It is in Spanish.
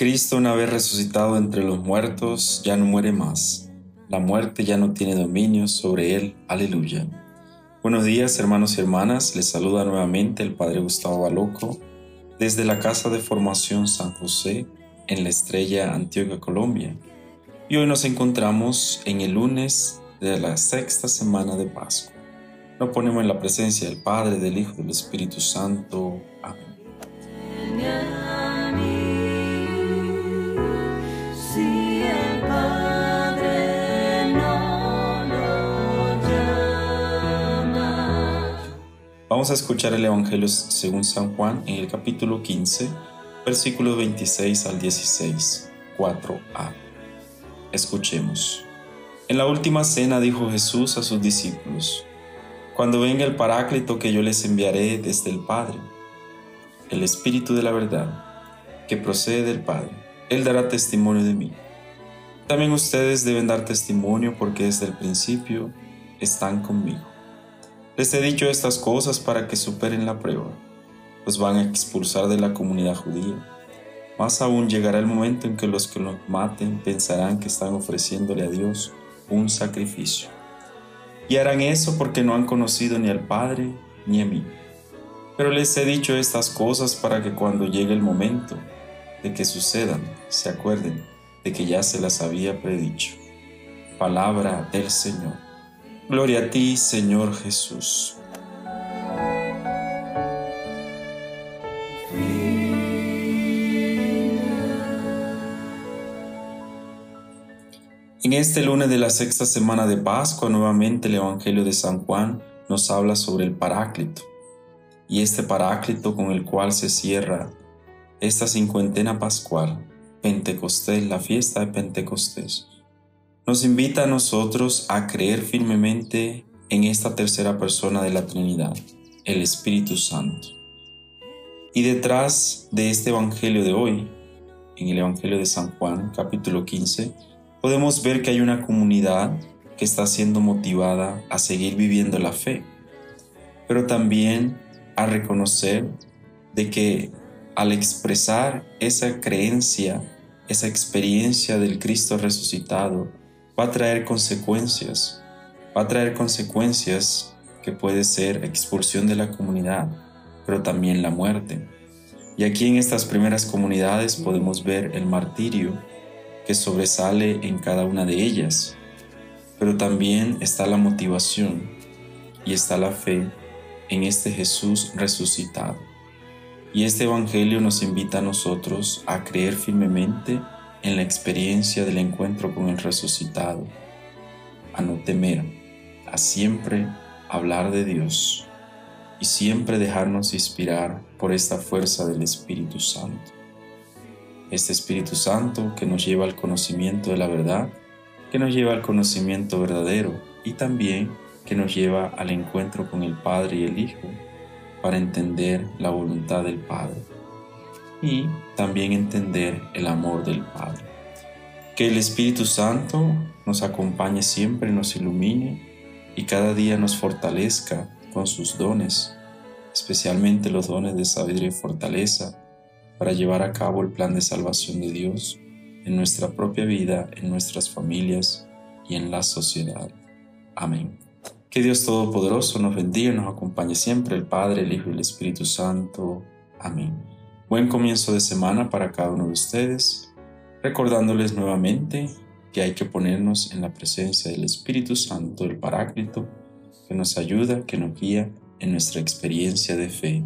Cristo, una vez resucitado entre los muertos, ya no muere más. La muerte ya no tiene dominio sobre él. Aleluya. Buenos días, hermanos y hermanas. Les saluda nuevamente el Padre Gustavo Baloco desde la Casa de Formación San José en la Estrella Antioquia, Colombia. Y hoy nos encontramos en el lunes de la sexta semana de Pascua. Nos ponemos en la presencia del Padre, del Hijo y del Espíritu Santo. Vamos a escuchar el Evangelio según San Juan en el capítulo 15, versículos 26 al 16, 4a. Escuchemos. En la última cena dijo Jesús a sus discípulos, Cuando venga el Paráclito que yo les enviaré desde el Padre, el Espíritu de la verdad, que procede del Padre, Él dará testimonio de mí. También ustedes deben dar testimonio porque desde el principio están conmigo. Les he dicho estas cosas para que superen la prueba, pues van a expulsar de la comunidad judía. Más aún llegará el momento en que los que los maten pensarán que están ofreciéndole a Dios un sacrificio. Y harán eso porque no han conocido ni al Padre ni a mí. Pero les he dicho estas cosas para que cuando llegue el momento de que sucedan, se acuerden de que ya se las había predicho. Palabra del Señor. Gloria a ti, Señor Jesús. En este lunes de la sexta semana de Pascua, nuevamente el Evangelio de San Juan nos habla sobre el Paráclito. Y este Paráclito con el cual se cierra esta cincuentena pascual, Pentecostés, la fiesta de Pentecostés nos invita a nosotros a creer firmemente en esta tercera persona de la Trinidad, el Espíritu Santo. Y detrás de este Evangelio de hoy, en el Evangelio de San Juan, capítulo 15, podemos ver que hay una comunidad que está siendo motivada a seguir viviendo la fe, pero también a reconocer de que al expresar esa creencia, esa experiencia del Cristo resucitado, va a traer consecuencias. Va a traer consecuencias que puede ser expulsión de la comunidad, pero también la muerte. Y aquí en estas primeras comunidades podemos ver el martirio que sobresale en cada una de ellas, pero también está la motivación y está la fe en este Jesús resucitado. Y este Evangelio nos invita a nosotros a creer firmemente en la experiencia del encuentro con el resucitado, a no temer, a siempre hablar de Dios y siempre dejarnos inspirar por esta fuerza del Espíritu Santo. Este Espíritu Santo que nos lleva al conocimiento de la verdad, que nos lleva al conocimiento verdadero y también que nos lleva al encuentro con el Padre y el Hijo para entender la voluntad del Padre y también entender el amor del Padre. Que el Espíritu Santo nos acompañe siempre, nos ilumine y cada día nos fortalezca con sus dones, especialmente los dones de sabiduría y fortaleza, para llevar a cabo el plan de salvación de Dios en nuestra propia vida, en nuestras familias y en la sociedad. Amén. Que Dios Todopoderoso nos bendiga y nos acompañe siempre, el Padre, el Hijo y el Espíritu Santo. Amén. Buen comienzo de semana para cada uno de ustedes, recordándoles nuevamente que hay que ponernos en la presencia del Espíritu Santo, el Paráclito, que nos ayuda, que nos guía en nuestra experiencia de fe.